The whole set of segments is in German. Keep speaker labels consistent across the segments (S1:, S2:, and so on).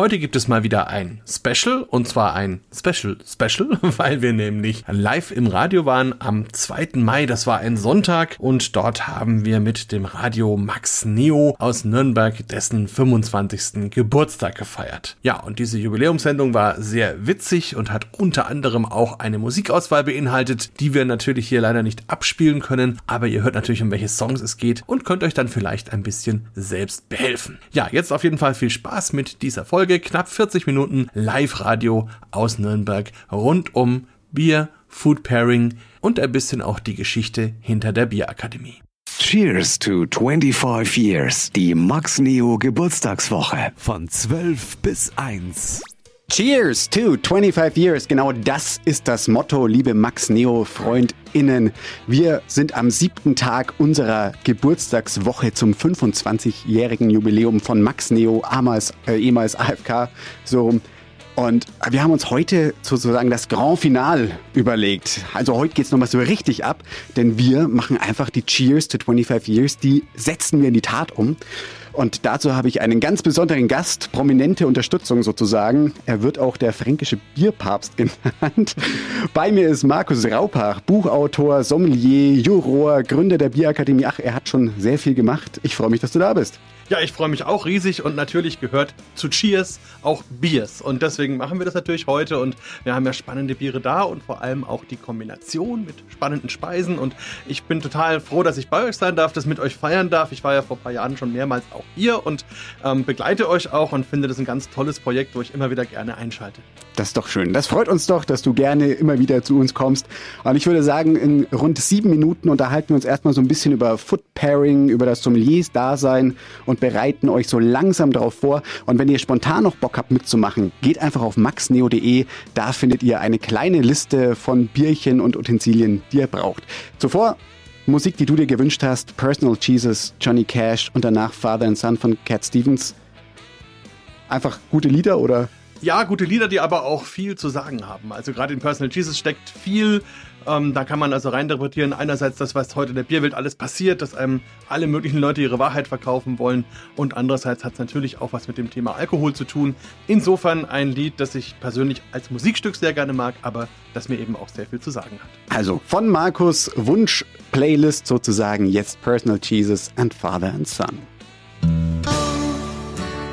S1: Heute gibt es mal wieder ein Special und zwar ein Special Special, weil wir nämlich live im Radio waren am 2. Mai, das war ein Sonntag und dort haben wir mit dem Radio Max Neo aus Nürnberg dessen 25. Geburtstag gefeiert. Ja, und diese Jubiläumssendung war sehr witzig und hat unter anderem auch eine Musikauswahl beinhaltet, die wir natürlich hier leider nicht abspielen können, aber ihr hört natürlich um welche Songs es geht und könnt euch dann vielleicht ein bisschen selbst behelfen. Ja, jetzt auf jeden Fall viel Spaß mit dieser Folge. Folge knapp 40 Minuten Live-Radio aus Nürnberg rund um Bier, Food Pairing und ein bisschen auch die Geschichte hinter der Bierakademie.
S2: Cheers to 25 Years, die Max Neo Geburtstagswoche von 12 bis 1.
S3: Cheers to 25 Years. Genau das ist das Motto, liebe Max Neo FreundInnen. Wir sind am siebten Tag unserer Geburtstagswoche zum 25-jährigen Jubiläum von Max Neo, ehemals, äh, ehemals AFK, so rum. Und wir haben uns heute sozusagen das Grand Final überlegt. Also heute geht's nochmal so richtig ab, denn wir machen einfach die Cheers to 25 Years, die setzen wir in die Tat um. Und dazu habe ich einen ganz besonderen Gast, prominente Unterstützung sozusagen. Er wird auch der fränkische Bierpapst genannt. Bei mir ist Markus Raupach, Buchautor, Sommelier, Juror, Gründer der Bierakademie. Ach, er hat schon sehr viel gemacht. Ich freue mich, dass du da bist.
S1: Ja, ich freue mich auch riesig und natürlich gehört zu Cheers auch Biers. Und deswegen machen wir das natürlich heute und wir haben ja spannende Biere da und vor allem auch die Kombination mit spannenden Speisen. Und ich bin total froh, dass ich bei euch sein darf, das mit euch feiern darf. Ich war ja vor ein paar Jahren schon mehrmals auch hier und ähm, begleite euch auch und finde das ein ganz tolles Projekt, wo ich immer wieder gerne einschalte.
S3: Das ist doch schön. Das freut uns doch, dass du gerne immer wieder zu uns kommst. Und ich würde sagen, in rund sieben Minuten unterhalten wir uns erstmal so ein bisschen über Food Pairing, über das Sommeliers-Dasein und bereiten euch so langsam darauf vor. Und wenn ihr spontan noch Bock habt mitzumachen, geht einfach auf maxneo.de. Da findet ihr eine kleine Liste von Bierchen und Utensilien, die ihr braucht. Zuvor Musik, die du dir gewünscht hast, Personal Jesus, Johnny Cash und danach Father and Son von Cat Stevens. Einfach gute Lieder oder?
S1: Ja, gute Lieder, die aber auch viel zu sagen haben. Also gerade in Personal Jesus steckt viel ähm, da kann man also reininterpretieren, einerseits das, was heute in der Bierwelt alles passiert, dass einem alle möglichen Leute ihre Wahrheit verkaufen wollen und andererseits hat es natürlich auch was mit dem Thema Alkohol zu tun. Insofern ein Lied, das ich persönlich als Musikstück sehr gerne mag, aber das mir eben auch sehr viel zu sagen hat.
S3: Also von Markus Wunsch-Playlist sozusagen jetzt Personal Jesus and Father and Son.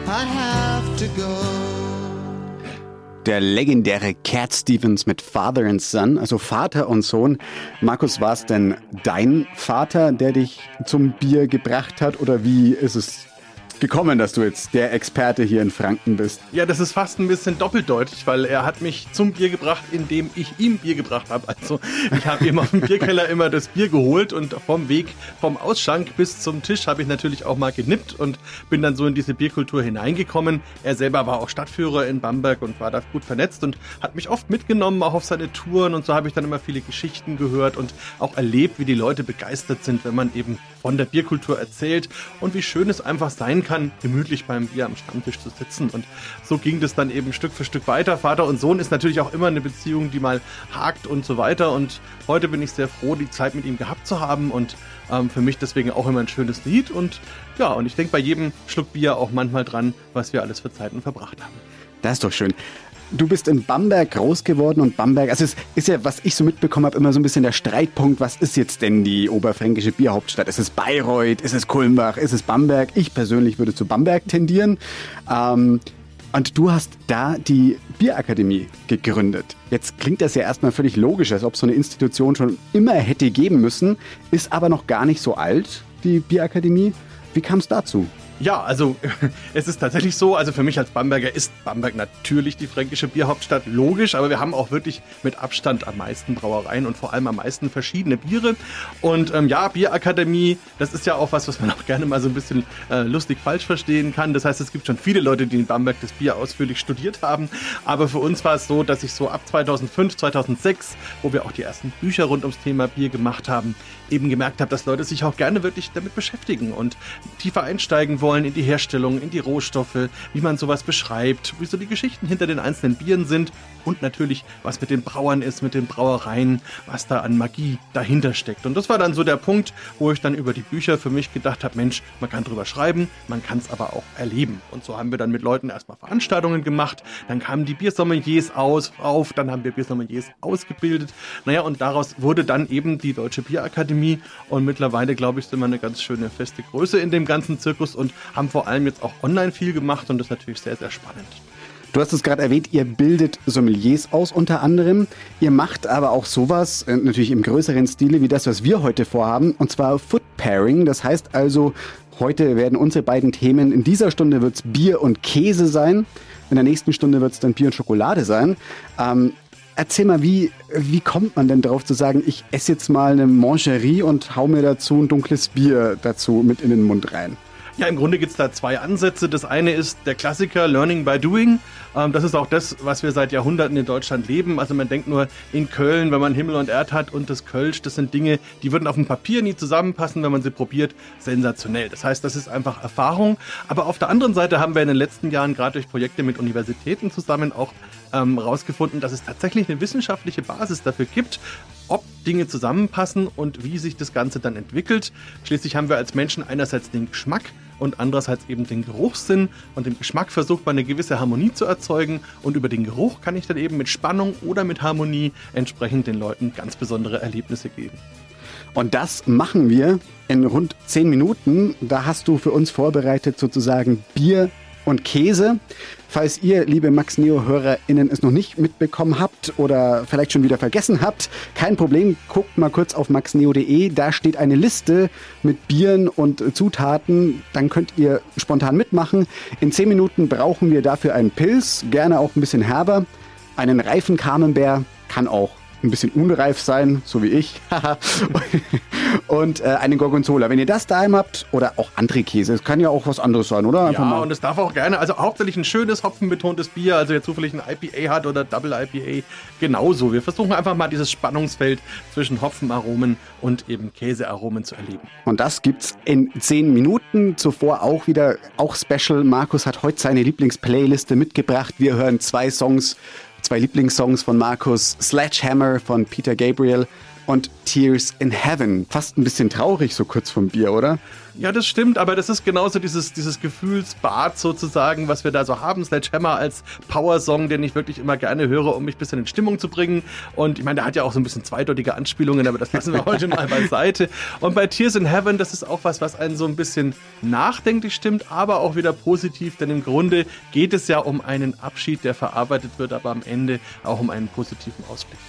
S3: I have to go der legendäre Cat Stevens mit Father and Son, also Vater und Sohn. Markus, war es denn dein Vater, der dich zum Bier gebracht hat oder wie ist es gekommen, dass du jetzt der Experte hier in Franken bist?
S1: Ja, das ist fast ein bisschen doppeldeutig, weil er hat mich zum Bier gebracht, indem ich ihm Bier gebracht habe. Also ich habe ihm auf dem Bierkeller immer das Bier geholt und vom Weg vom Ausschank bis zum Tisch habe ich natürlich auch mal genippt und bin dann so in diese Bierkultur hineingekommen. Er selber war auch Stadtführer in Bamberg und war da gut vernetzt und hat mich oft mitgenommen, auch auf seine Touren und so habe ich dann immer viele Geschichten gehört und auch erlebt, wie die Leute begeistert sind, wenn man eben von der Bierkultur erzählt und wie schön es einfach sein kann, gemütlich beim Bier am Stammtisch zu sitzen. Und so ging das dann eben Stück für Stück weiter. Vater und Sohn ist natürlich auch immer eine Beziehung, die mal hakt und so weiter. Und heute bin ich sehr froh, die Zeit mit ihm gehabt zu haben und ähm, für mich deswegen auch immer ein schönes Lied. Und ja, und ich denke bei jedem Schluck Bier auch manchmal dran, was wir alles für Zeiten verbracht haben.
S3: Das ist doch schön. Du bist in Bamberg groß geworden und Bamberg, also es ist ja, was ich so mitbekommen habe, immer so ein bisschen der Streitpunkt, was ist jetzt denn die oberfränkische Bierhauptstadt? Ist es Bayreuth? Ist es Kulmbach? Ist es Bamberg? Ich persönlich würde zu Bamberg tendieren. Ähm, und du hast da die Bierakademie gegründet. Jetzt klingt das ja erstmal völlig logisch, als ob so eine Institution schon immer hätte geben müssen, ist aber noch gar nicht so alt, die Bierakademie. Wie kam es dazu?
S1: Ja, also es ist tatsächlich so, also für mich als Bamberger ist Bamberg natürlich die fränkische Bierhauptstadt, logisch, aber wir haben auch wirklich mit Abstand am meisten Brauereien und vor allem am meisten verschiedene Biere. Und ähm, ja, Bierakademie, das ist ja auch was, was man auch gerne mal so ein bisschen äh, lustig falsch verstehen kann. Das heißt, es gibt schon viele Leute, die in Bamberg das Bier ausführlich studiert haben, aber für uns war es so, dass ich so ab 2005, 2006, wo wir auch die ersten Bücher rund ums Thema Bier gemacht haben, eben gemerkt habe, dass Leute sich auch gerne wirklich damit beschäftigen und tiefer einsteigen wollen in die Herstellung, in die Rohstoffe, wie man sowas beschreibt, wie so die Geschichten hinter den einzelnen Bieren sind und natürlich, was mit den Brauern ist, mit den Brauereien, was da an Magie dahinter steckt. Und das war dann so der Punkt, wo ich dann über die Bücher für mich gedacht habe, Mensch, man kann drüber schreiben, man kann es aber auch erleben. Und so haben wir dann mit Leuten erstmal Veranstaltungen gemacht, dann kamen die Biersommeliers aus, auf, dann haben wir Biersommeliers ausgebildet. Naja, und daraus wurde dann eben die Deutsche Bierakademie und mittlerweile, glaube ich, sind wir eine ganz schöne feste Größe in dem ganzen Zirkus und haben vor allem jetzt auch online viel gemacht und das ist natürlich sehr, sehr spannend.
S3: Du hast es gerade erwähnt, ihr bildet Sommeliers aus unter anderem. Ihr macht aber auch sowas, äh, natürlich im größeren Stile, wie das, was wir heute vorhaben, und zwar Food Pairing. Das heißt also, heute werden unsere beiden Themen, in dieser Stunde wird es Bier und Käse sein, in der nächsten Stunde wird es dann Bier und Schokolade sein. Ähm, erzähl mal, wie, wie kommt man denn darauf zu sagen, ich esse jetzt mal eine Mangerie und hau mir dazu ein dunkles Bier dazu mit in den Mund rein?
S1: Ja, im Grunde gibt es da zwei Ansätze. Das eine ist der Klassiker Learning by Doing. Ähm, das ist auch das, was wir seit Jahrhunderten in Deutschland leben. Also man denkt nur in Köln, wenn man Himmel und Erd hat und das Kölsch, das sind Dinge, die würden auf dem Papier nie zusammenpassen, wenn man sie probiert. Sensationell. Das heißt, das ist einfach Erfahrung. Aber auf der anderen Seite haben wir in den letzten Jahren gerade durch Projekte mit Universitäten zusammen auch ähm, rausgefunden, dass es tatsächlich eine wissenschaftliche Basis dafür gibt, ob Dinge zusammenpassen und wie sich das Ganze dann entwickelt. Schließlich haben wir als Menschen einerseits den Geschmack, und andererseits eben den Geruchssinn und im Geschmack versucht man eine gewisse Harmonie zu erzeugen und über den Geruch kann ich dann eben mit Spannung oder mit Harmonie entsprechend den Leuten ganz besondere Erlebnisse geben.
S3: Und das machen wir in rund zehn Minuten. Da hast du für uns vorbereitet sozusagen Bier und Käse. Falls ihr, liebe Max Neo-HörerInnen, es noch nicht mitbekommen habt oder vielleicht schon wieder vergessen habt, kein Problem, guckt mal kurz auf maxneo.de. Da steht eine Liste mit Bieren und Zutaten. Dann könnt ihr spontan mitmachen. In zehn Minuten brauchen wir dafür einen Pilz, gerne auch ein bisschen herber, einen reifen Kamenbär, kann auch ein bisschen unreif sein, so wie ich. und äh, eine Gorgonzola. Wenn ihr das daheim habt oder auch andere Käse, es kann ja auch was anderes sein, oder?
S1: Einfach ja, mal. und es darf auch gerne, also hauptsächlich ein schönes hopfenbetontes Bier, also wer zufällig ein IPA hat oder Double IPA, genauso. Wir versuchen einfach mal dieses Spannungsfeld zwischen Hopfenaromen und eben Käsearomen zu erleben.
S3: Und das gibt's in zehn Minuten. Zuvor auch wieder, auch Special. Markus hat heute seine Lieblingsplayliste mitgebracht. Wir hören zwei Songs zwei Lieblingssongs von Markus, Sledgehammer von Peter Gabriel und Tears in Heaven. Fast ein bisschen traurig so kurz vom Bier, oder?
S1: Ja, das stimmt, aber das ist genauso dieses, dieses Gefühlsbad sozusagen, was wir da so haben. Sledgehammer als Power-Song, den ich wirklich immer gerne höre, um mich ein bisschen in Stimmung zu bringen. Und ich meine, der hat ja auch so ein bisschen zweideutige Anspielungen, aber das lassen wir heute mal beiseite. Und bei Tears in Heaven, das ist auch was, was einen so ein bisschen nachdenklich stimmt, aber auch wieder positiv, denn im Grunde geht es ja um einen Abschied, der verarbeitet wird, aber am Ende auch um einen positiven Ausblick.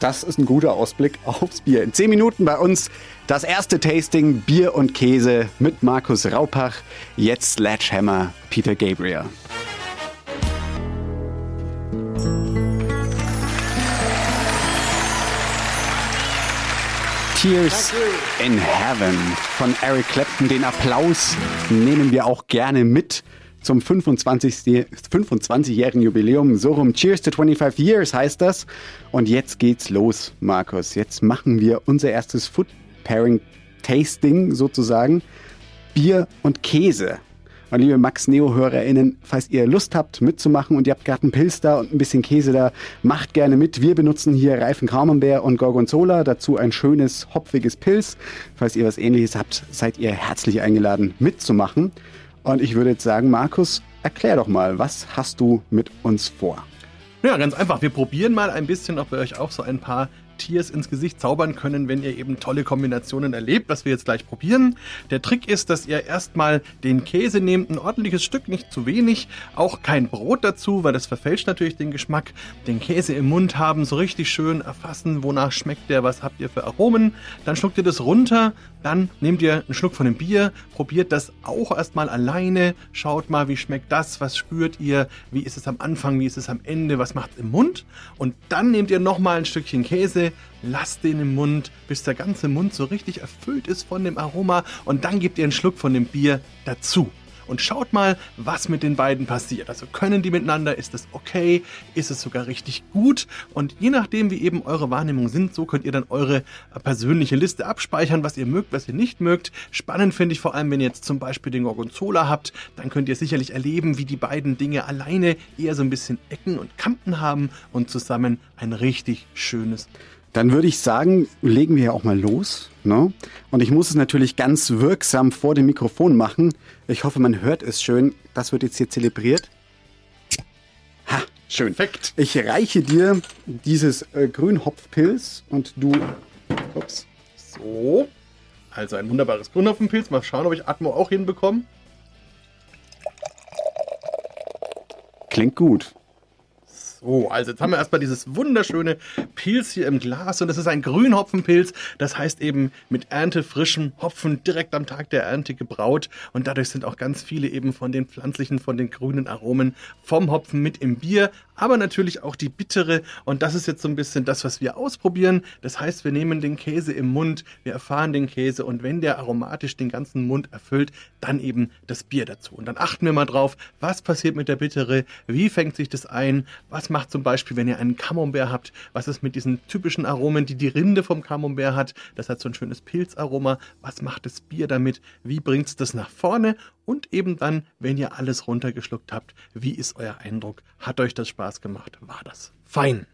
S3: Das ist ein guter Ausblick aufs Bier. In zehn Minuten bei uns das erste Tasting Bier und Käse mit Markus Raupach. Jetzt Sledgehammer Peter Gabriel. Tears in Heaven von Eric Clapton. Den Applaus nehmen wir auch gerne mit zum 25. 25-jährigen Jubiläum. So rum. Cheers to 25 Years heißt das. Und jetzt geht's los, Markus. Jetzt machen wir unser erstes Food Pairing Tasting sozusagen. Bier und Käse. Und liebe Max Neo-HörerInnen, falls ihr Lust habt mitzumachen und ihr habt gerade einen Pilz da und ein bisschen Käse da, macht gerne mit. Wir benutzen hier Reifen Camembert und Gorgonzola, dazu ein schönes hopfiges Pilz. Falls ihr was ähnliches habt, seid ihr herzlich eingeladen mitzumachen. Und ich würde jetzt sagen, Markus, erklär doch mal, was hast du mit uns vor?
S1: Ja, ganz einfach. Wir probieren mal ein bisschen, ob wir euch auch so ein paar Tiers ins Gesicht zaubern können, wenn ihr eben tolle Kombinationen erlebt, was wir jetzt gleich probieren. Der Trick ist, dass ihr erstmal den Käse nehmt, ein ordentliches Stück, nicht zu wenig, auch kein Brot dazu, weil das verfälscht natürlich den Geschmack. Den Käse im Mund haben, so richtig schön erfassen, wonach schmeckt der, was habt ihr für Aromen. Dann schluckt ihr das runter, dann nehmt ihr einen Schluck von dem Bier, probiert das auch erstmal alleine, schaut mal, wie schmeckt das, was spürt ihr, wie ist es am Anfang, wie ist es am Ende, was macht es im Mund. Und dann nehmt ihr nochmal ein Stückchen Käse, lasst den im Mund, bis der ganze Mund so richtig erfüllt ist von dem Aroma. Und dann gebt ihr einen Schluck von dem Bier dazu. Und schaut mal, was mit den beiden passiert. Also können die miteinander, ist es okay, ist es sogar richtig gut und je nachdem, wie eben eure Wahrnehmungen sind, so könnt ihr dann eure äh, persönliche Liste abspeichern, was ihr mögt, was ihr nicht mögt. Spannend finde ich vor allem, wenn ihr jetzt zum Beispiel den Gorgonzola habt, dann könnt ihr sicherlich erleben, wie die beiden Dinge alleine eher so ein bisschen Ecken und Kanten haben und zusammen ein richtig schönes
S3: dann würde ich sagen, legen wir ja auch mal los. Ne? Und ich muss es natürlich ganz wirksam vor dem Mikrofon machen. Ich hoffe, man hört es schön. Das wird jetzt hier zelebriert. Ha, schön. Perfekt. Ich reiche dir dieses äh, Grünhopfpilz und du.
S1: Ups. So. Also ein wunderbares Grünhopfenpilz. Mal schauen, ob ich Atmo auch hinbekomme.
S3: Klingt gut.
S1: So, also jetzt haben wir erstmal dieses wunderschöne Pilz hier im Glas und das ist ein Grünhopfenpilz. Das heißt eben mit erntefrischem Hopfen direkt am Tag der Ernte gebraut und dadurch sind auch ganz viele eben von den pflanzlichen, von den grünen Aromen vom Hopfen mit im Bier, aber natürlich auch die bittere und das ist jetzt so ein bisschen das, was wir ausprobieren. Das heißt, wir nehmen den Käse im Mund, wir erfahren den Käse und wenn der aromatisch den ganzen Mund erfüllt, dann eben das Bier dazu. Und dann achten wir mal drauf, was passiert mit der bittere, wie fängt sich das ein, was macht zum Beispiel, wenn ihr einen Camembert habt? Was ist mit diesen typischen Aromen, die die Rinde vom Camembert hat? Das hat so ein schönes Pilzaroma. Was macht das Bier damit? Wie bringt es das nach vorne? Und eben dann, wenn ihr alles runtergeschluckt habt, wie ist euer Eindruck? Hat euch das Spaß gemacht? War das fein?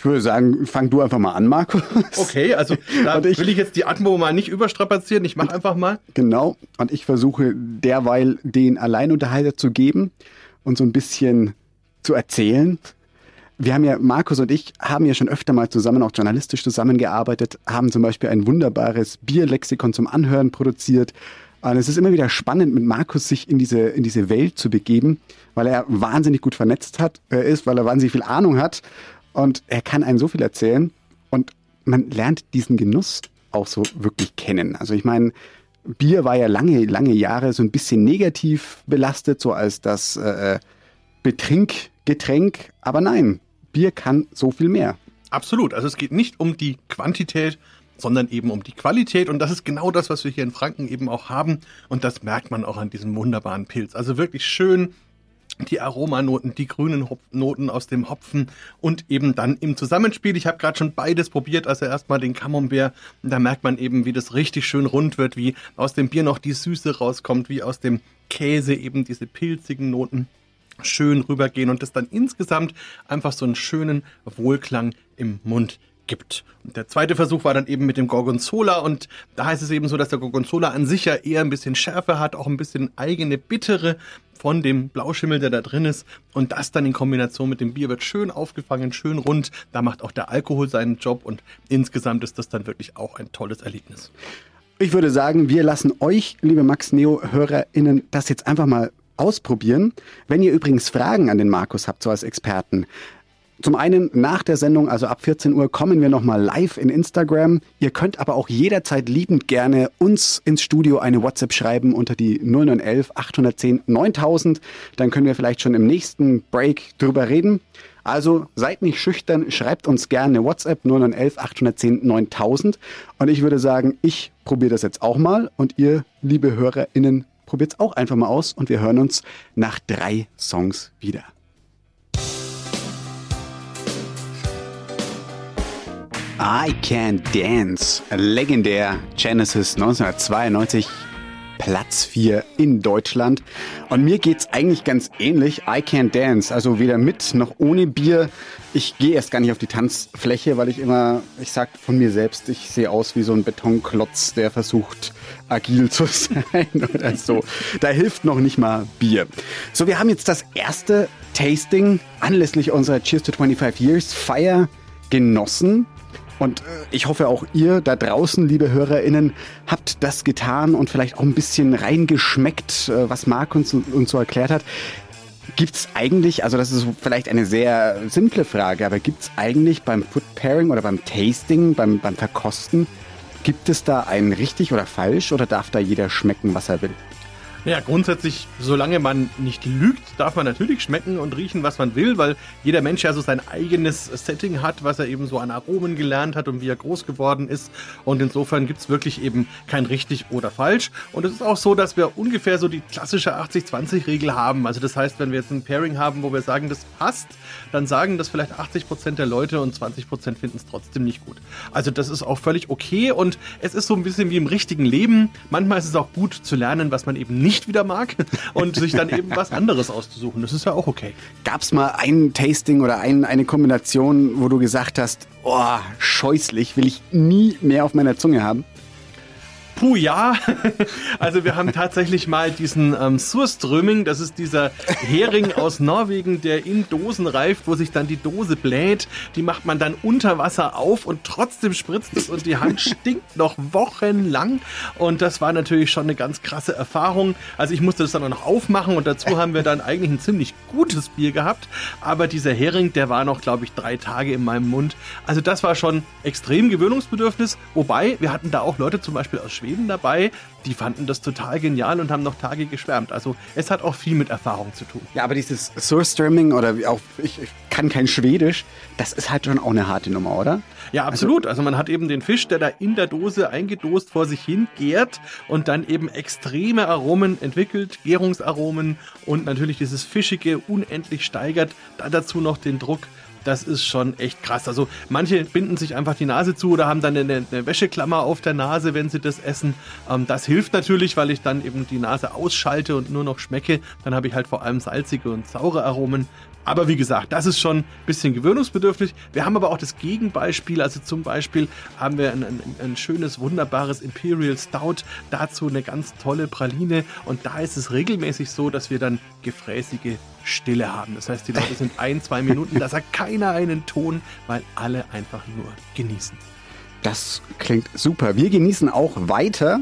S3: Ich würde sagen, fang du einfach mal an, Markus.
S1: Okay, also da ich, will ich jetzt die Atmo mal nicht überstrapazieren. Ich mache einfach mal.
S3: Genau. Und ich versuche derweil den Alleinunterhalter zu geben und so ein bisschen zu erzählen. Wir haben ja, Markus und ich haben ja schon öfter mal zusammen, auch journalistisch zusammengearbeitet, haben zum Beispiel ein wunderbares Bierlexikon zum Anhören produziert. Und es ist immer wieder spannend, mit Markus sich in diese, in diese Welt zu begeben, weil er wahnsinnig gut vernetzt hat, äh, ist, weil er wahnsinnig viel Ahnung hat und er kann einem so viel erzählen und man lernt diesen Genuss auch so wirklich kennen. Also ich meine, Bier war ja lange, lange Jahre so ein bisschen negativ belastet, so als das äh, Betrinkgetränk. Aber nein, Bier kann so viel mehr.
S1: Absolut. Also es geht nicht um die Quantität, sondern eben um die Qualität. Und das ist genau das, was wir hier in Franken eben auch haben. Und das merkt man auch an diesem wunderbaren Pilz. Also wirklich schön die Aromanoten, die grünen Noten aus dem Hopfen und eben dann im Zusammenspiel. Ich habe gerade schon beides probiert, also erstmal den Camembert. Da merkt man eben, wie das richtig schön rund wird, wie aus dem Bier noch die Süße rauskommt, wie aus dem Käse eben diese pilzigen Noten schön rübergehen und das dann insgesamt einfach so einen schönen Wohlklang im Mund gibt. Und der zweite Versuch war dann eben mit dem Gorgonzola und da heißt es eben so, dass der Gorgonzola an sich ja eher ein bisschen Schärfe hat, auch ein bisschen eigene Bittere von dem Blauschimmel, der da drin ist. Und das dann in Kombination mit dem Bier wird schön aufgefangen, schön rund. Da macht auch der Alkohol seinen Job und insgesamt ist das dann wirklich auch ein tolles Erlebnis.
S3: Ich würde sagen, wir lassen euch, liebe Max Neo-HörerInnen, das jetzt einfach mal ausprobieren. Wenn ihr übrigens Fragen an den Markus habt, so als Experten, zum einen nach der Sendung, also ab 14 Uhr, kommen wir nochmal live in Instagram. Ihr könnt aber auch jederzeit liebend gerne uns ins Studio eine WhatsApp schreiben unter die 0911 810 9000. Dann können wir vielleicht schon im nächsten Break drüber reden. Also seid nicht schüchtern, schreibt uns gerne eine WhatsApp 0911 810 9000. Und ich würde sagen, ich probiere das jetzt auch mal und ihr, liebe HörerInnen, Probiert es auch einfach mal aus und wir hören uns nach drei Songs wieder. I Can Dance, legendär Genesis 1992 Platz 4 in Deutschland. Und mir geht's eigentlich ganz ähnlich. I can't dance, also weder mit noch ohne Bier. Ich gehe erst gar nicht auf die Tanzfläche, weil ich immer, ich sag von mir selbst, ich sehe aus wie so ein Betonklotz, der versucht, agil zu sein oder so. Da hilft noch nicht mal Bier. So, wir haben jetzt das erste Tasting anlässlich unserer Cheers to 25 Years Feier genossen. Und äh, ich hoffe auch ihr da draußen, liebe HörerInnen, habt das getan und vielleicht auch ein bisschen reingeschmeckt, äh, was Marc uns, uns so erklärt hat. Gibt es eigentlich, also das ist vielleicht eine sehr simple Frage, aber gibt es eigentlich beim Food Pairing oder beim Tasting, beim, beim Verkosten, gibt es da ein richtig oder falsch oder darf da jeder schmecken, was er will?
S1: Ja, grundsätzlich, solange man nicht lügt, darf man natürlich schmecken und riechen, was man will, weil jeder Mensch ja so sein eigenes Setting hat, was er eben so an Aromen gelernt hat und wie er groß geworden ist. Und insofern gibt's wirklich eben kein richtig oder falsch. Und es ist auch so, dass wir ungefähr so die klassische 80-20-Regel haben. Also das heißt, wenn wir jetzt ein Pairing haben, wo wir sagen, das passt, dann sagen das vielleicht 80 Prozent der Leute und 20 Prozent finden es trotzdem nicht gut. Also das ist auch völlig okay und es ist so ein bisschen wie im richtigen Leben. Manchmal ist es auch gut zu lernen, was man eben nicht nicht wieder mag und sich dann eben was anderes auszusuchen. Das ist ja auch okay.
S3: Gab es mal ein Tasting oder ein, eine Kombination, wo du gesagt hast, oh, scheußlich, will ich nie mehr auf meiner Zunge haben?
S1: Puh, ja. Also wir haben tatsächlich mal diesen ähm, Surströmming, das ist dieser Hering aus Norwegen, der in Dosen reift, wo sich dann die Dose bläht. Die macht man dann unter Wasser auf und trotzdem spritzt es und die Hand stinkt noch wochenlang. Und das war natürlich schon eine ganz krasse Erfahrung. Also ich musste das dann auch noch aufmachen und dazu haben wir dann eigentlich ein ziemlich gutes Bier gehabt. Aber dieser Hering, der war noch, glaube ich, drei Tage in meinem Mund. Also das war schon extrem Gewöhnungsbedürfnis. Wobei, wir hatten da auch Leute zum Beispiel aus Schweden Schweden dabei, die fanden das total genial und haben noch Tage geschwärmt. Also es hat auch viel mit Erfahrung zu tun.
S3: Ja, aber dieses Surströmming oder auch ich, ich kann kein Schwedisch, das ist halt schon auch eine harte Nummer, oder?
S1: Ja, absolut. Also, also man hat eben den Fisch, der da in der Dose eingedost vor sich hin gärt und dann eben extreme Aromen entwickelt, Gärungsaromen und natürlich dieses Fischige unendlich steigert. Da dazu noch den Druck das ist schon echt krass. Also manche binden sich einfach die Nase zu oder haben dann eine, eine Wäscheklammer auf der Nase, wenn sie das essen. Ähm, das hilft natürlich, weil ich dann eben die Nase ausschalte und nur noch schmecke. Dann habe ich halt vor allem salzige und saure Aromen. Aber wie gesagt, das ist schon ein bisschen gewöhnungsbedürftig. Wir haben aber auch das Gegenbeispiel. Also zum Beispiel haben wir ein, ein, ein, schönes, wunderbares Imperial Stout. Dazu eine ganz tolle Praline. Und da ist es regelmäßig so, dass wir dann gefräßige Stille haben. Das heißt, die Leute sind ein, zwei Minuten, da sagt keiner einen Ton, weil alle einfach nur genießen.
S3: Das klingt super. Wir genießen auch weiter.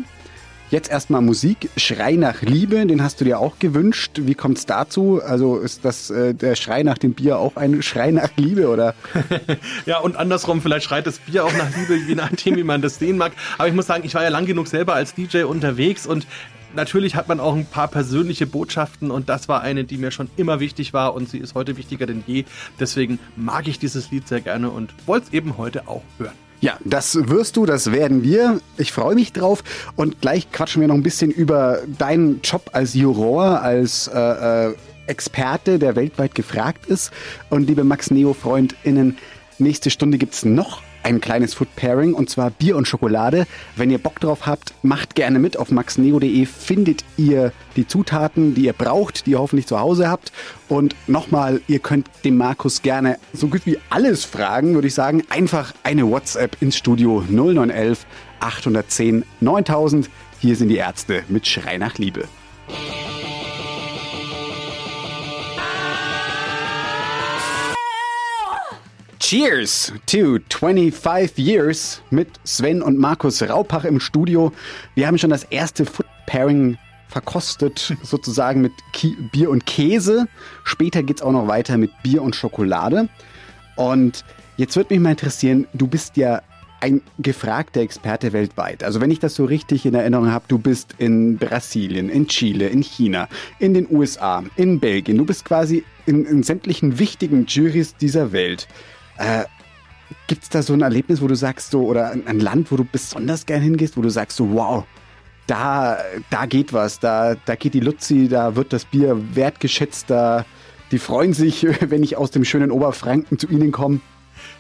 S3: Jetzt erstmal Musik, Schrei nach Liebe, den hast du dir auch gewünscht. Wie kommt es dazu? Also ist das äh, der Schrei nach dem Bier auch ein Schrei nach Liebe oder?
S1: ja, und andersrum, vielleicht schreit das Bier auch nach Liebe, je nachdem, wie man das sehen mag. Aber ich muss sagen, ich war ja lang genug selber als DJ unterwegs und natürlich hat man auch ein paar persönliche Botschaften und das war eine, die mir schon immer wichtig war und sie ist heute wichtiger denn je. Deswegen mag ich dieses Lied sehr gerne und wollte es eben heute auch hören.
S3: Ja, das wirst du, das werden wir. Ich freue mich drauf. Und gleich quatschen wir noch ein bisschen über deinen Job als Juror, als äh, äh, Experte, der weltweit gefragt ist. Und liebe Max Neo-FreundInnen, nächste Stunde gibt es noch ein kleines Food Pairing und zwar Bier und Schokolade. Wenn ihr Bock drauf habt, macht gerne mit. Auf maxneo.de findet ihr die Zutaten, die ihr braucht, die ihr hoffentlich zu Hause habt. Und nochmal, ihr könnt dem Markus gerne so gut wie alles fragen, würde ich sagen. Einfach eine WhatsApp ins Studio 0911 810 9000. Hier sind die Ärzte mit Schrei nach Liebe. Cheers to 25 Years mit Sven und Markus Raupach im Studio. Wir haben schon das erste Food Pairing verkostet, sozusagen mit Bier und Käse. Später geht es auch noch weiter mit Bier und Schokolade. Und jetzt würde mich mal interessieren, du bist ja ein gefragter Experte weltweit. Also wenn ich das so richtig in Erinnerung habe, du bist in Brasilien, in Chile, in China, in den USA, in Belgien. Du bist quasi in, in sämtlichen wichtigen Juries dieser Welt. Äh, Gibt es da so ein Erlebnis, wo du sagst, so, oder ein, Land, wo du besonders gern hingehst, wo du sagst, so, wow, da, da geht was, da, da geht die Luzi, da wird das Bier wertgeschätzt, da, die freuen sich, wenn ich aus dem schönen Oberfranken zu ihnen komme?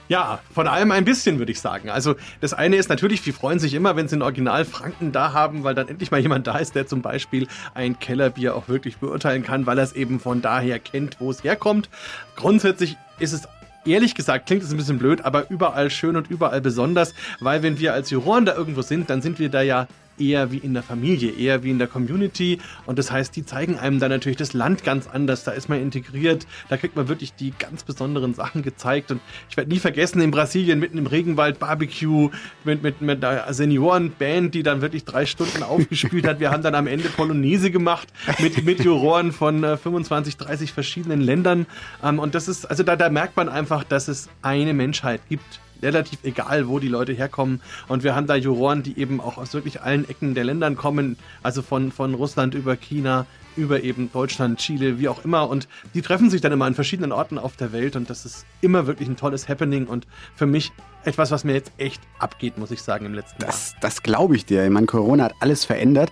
S1: Ja, von allem ein bisschen, würde ich sagen. Also das eine ist natürlich, die freuen sich immer, wenn sie ein Original Franken da haben, weil dann endlich mal jemand da ist, der zum Beispiel ein Kellerbier auch wirklich beurteilen kann, weil er es eben von daher kennt, wo es herkommt. Grundsätzlich ist es ehrlich gesagt klingt es ein bisschen blöd, aber überall schön und überall besonders, weil wenn wir als Juroren da irgendwo sind, dann sind wir da ja eher wie in der Familie, eher wie in der Community. Und das heißt, die zeigen einem dann natürlich das Land ganz anders. Da ist man integriert, da kriegt man wirklich die ganz besonderen Sachen gezeigt. Und ich werde nie vergessen, in Brasilien mitten im Regenwald Barbecue mit, mit, mit einer Seniorenband, die dann wirklich drei Stunden aufgespielt hat. Wir haben dann am Ende Polonaise gemacht mit, mit Juroren von äh, 25, 30 verschiedenen Ländern. Ähm, und das ist, also da, da merkt man einfach, dass es eine Menschheit gibt relativ egal, wo die Leute herkommen. Und wir haben da Juroren, die eben auch aus wirklich allen Ecken der Ländern kommen, also von, von Russland über China, über eben Deutschland, Chile, wie auch immer. Und die treffen sich dann immer an verschiedenen Orten auf der Welt und das ist immer wirklich ein tolles Happening und für mich etwas, was mir jetzt echt abgeht, muss ich sagen, im letzten
S3: das, Jahr. Das glaube ich dir. Ich meine, Corona hat alles verändert.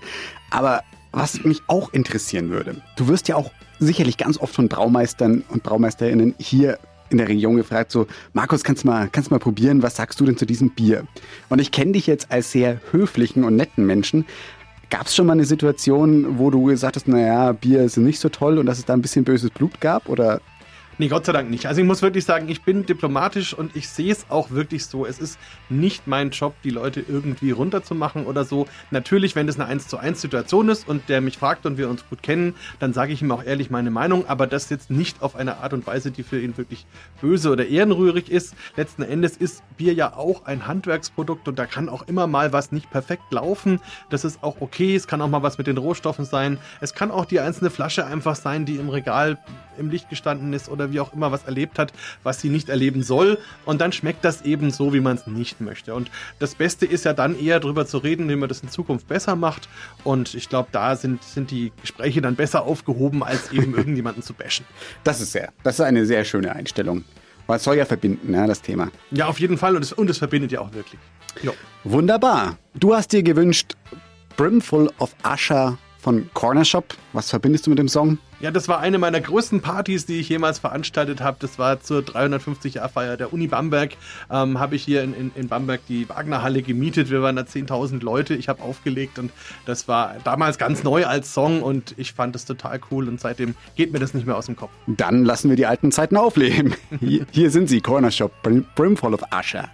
S3: Aber was mich auch interessieren würde, du wirst ja auch sicherlich ganz oft von Braumeistern und Braumeisterinnen hier in der Region gefragt, so, Markus, kannst du mal, kannst mal probieren, was sagst du denn zu diesem Bier? Und ich kenne dich jetzt als sehr höflichen und netten Menschen. Gab es schon mal eine Situation, wo du gesagt hast, naja, Bier ist nicht so toll und dass es da ein bisschen böses Blut gab? Oder
S1: Nee, Gott sei Dank nicht. Also ich muss wirklich sagen, ich bin diplomatisch und ich sehe es auch wirklich so. Es ist nicht mein Job, die Leute irgendwie runterzumachen oder so. Natürlich, wenn es eine 1 zu 1 Situation ist und der mich fragt und wir uns gut kennen, dann sage ich ihm auch ehrlich meine Meinung, aber das jetzt nicht auf eine Art und Weise, die für ihn wirklich böse oder ehrenrührig ist. Letzten Endes ist Bier ja auch ein Handwerksprodukt und da kann auch immer mal was nicht perfekt laufen. Das ist auch okay. Es kann auch mal was mit den Rohstoffen sein. Es kann auch die einzelne Flasche einfach sein, die im Regal im Licht gestanden ist oder wie auch immer was erlebt hat, was sie nicht erleben soll. Und dann schmeckt das eben so, wie man es nicht möchte. Und das Beste ist ja dann eher darüber zu reden, wie man das in Zukunft besser macht. Und ich glaube, da sind, sind die Gespräche dann besser aufgehoben, als eben irgendjemanden zu bashen.
S3: Das ist sehr, das ist eine sehr schöne Einstellung. Weil es soll ja verbinden, ja, das Thema.
S1: Ja, auf jeden Fall. Und es, und es verbindet ja auch wirklich.
S3: Jo. Wunderbar. Du hast dir gewünscht Brimful of Asher von Corner Shop. Was verbindest du mit dem Song?
S1: Ja, das war eine meiner größten Partys, die ich jemals veranstaltet habe. Das war zur 350-Jahr-Feier der Uni Bamberg. Ähm, habe ich hier in, in, in Bamberg die Wagner-Halle gemietet. Wir waren da 10.000 Leute. Ich habe aufgelegt und das war damals ganz neu als Song und ich fand das total cool und seitdem geht mir das nicht mehr aus dem Kopf.
S3: Dann lassen wir die alten Zeiten aufleben. hier, hier sind sie, Corner Shop, Brimful of Asher.